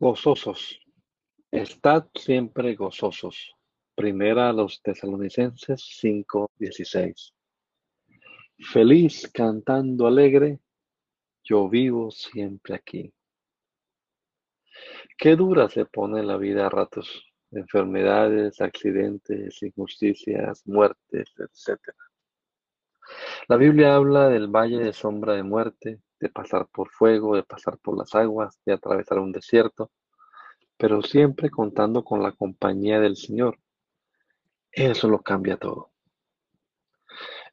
Gozosos. Estad siempre gozosos. Primera a los tesalonicenses 5:16. Feliz cantando alegre, yo vivo siempre aquí. Qué dura se pone la vida a ratos. Enfermedades, accidentes, injusticias, muertes, etc. La Biblia habla del valle de sombra de muerte, de pasar por fuego, de pasar por las aguas, de atravesar un desierto, pero siempre contando con la compañía del Señor. Eso lo cambia todo.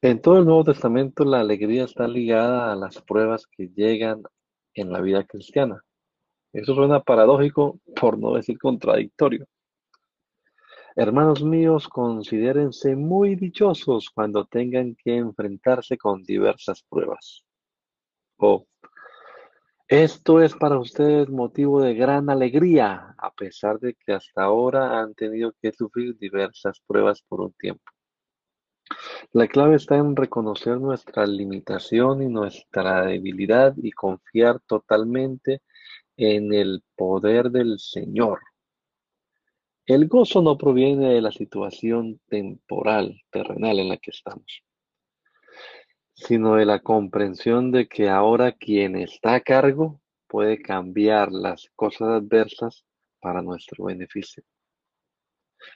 En todo el Nuevo Testamento la alegría está ligada a las pruebas que llegan en la vida cristiana. Eso suena paradójico, por no decir contradictorio. Hermanos míos, considérense muy dichosos cuando tengan que enfrentarse con diversas pruebas. O, esto es para ustedes motivo de gran alegría, a pesar de que hasta ahora han tenido que sufrir diversas pruebas por un tiempo. La clave está en reconocer nuestra limitación y nuestra debilidad y confiar totalmente en el poder del Señor. El gozo no proviene de la situación temporal, terrenal en la que estamos, sino de la comprensión de que ahora quien está a cargo puede cambiar las cosas adversas para nuestro beneficio.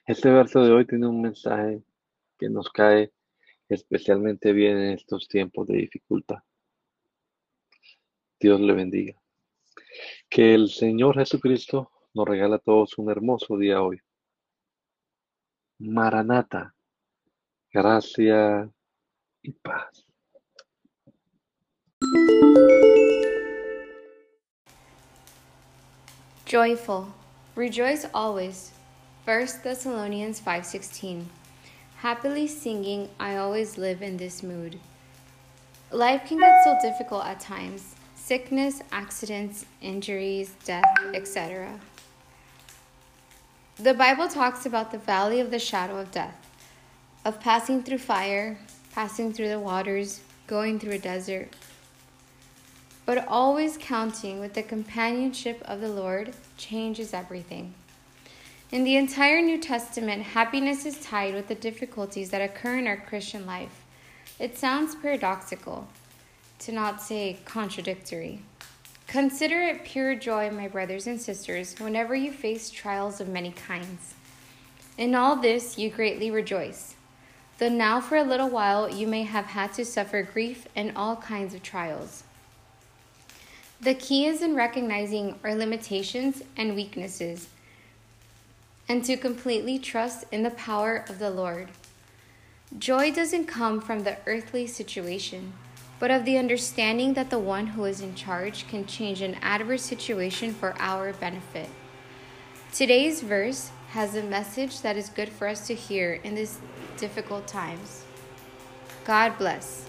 Este verso de hoy tiene un mensaje que nos cae especialmente bien en estos tiempos de dificultad. Dios le bendiga. Que el Señor Jesucristo nos regala a todos un hermoso día hoy. Maranata, gracia y paz. Joyful, rejoice always. 1 Thessalonians 5:16. Happily singing, I always live in this mood. Life can get so difficult at times sickness, accidents, injuries, death, etc. The Bible talks about the valley of the shadow of death, of passing through fire, passing through the waters, going through a desert, but always counting with the companionship of the Lord changes everything. In the entire New Testament, happiness is tied with the difficulties that occur in our Christian life. It sounds paradoxical, to not say contradictory. Consider it pure joy, my brothers and sisters, whenever you face trials of many kinds. In all this you greatly rejoice, though now for a little while you may have had to suffer grief and all kinds of trials. The key is in recognizing our limitations and weaknesses and to completely trust in the power of the Lord. Joy doesn't come from the earthly situation but of the understanding that the one who is in charge can change an adverse situation for our benefit. Today's verse has a message that is good for us to hear in these difficult times. God bless.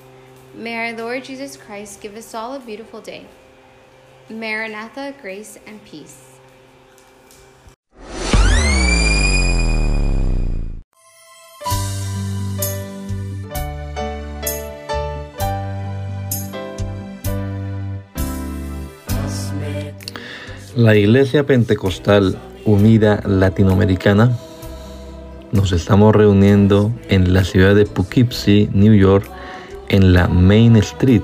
May our Lord Jesus Christ give us all a beautiful day. Maranatha, grace, and peace. La Iglesia Pentecostal Unida Latinoamericana nos estamos reuniendo en la ciudad de Poughkeepsie, New York, en la Main Street,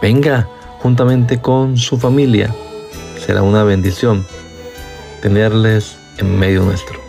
Venga, juntamente con su familia. Será una bendición tenerles en medio nuestro.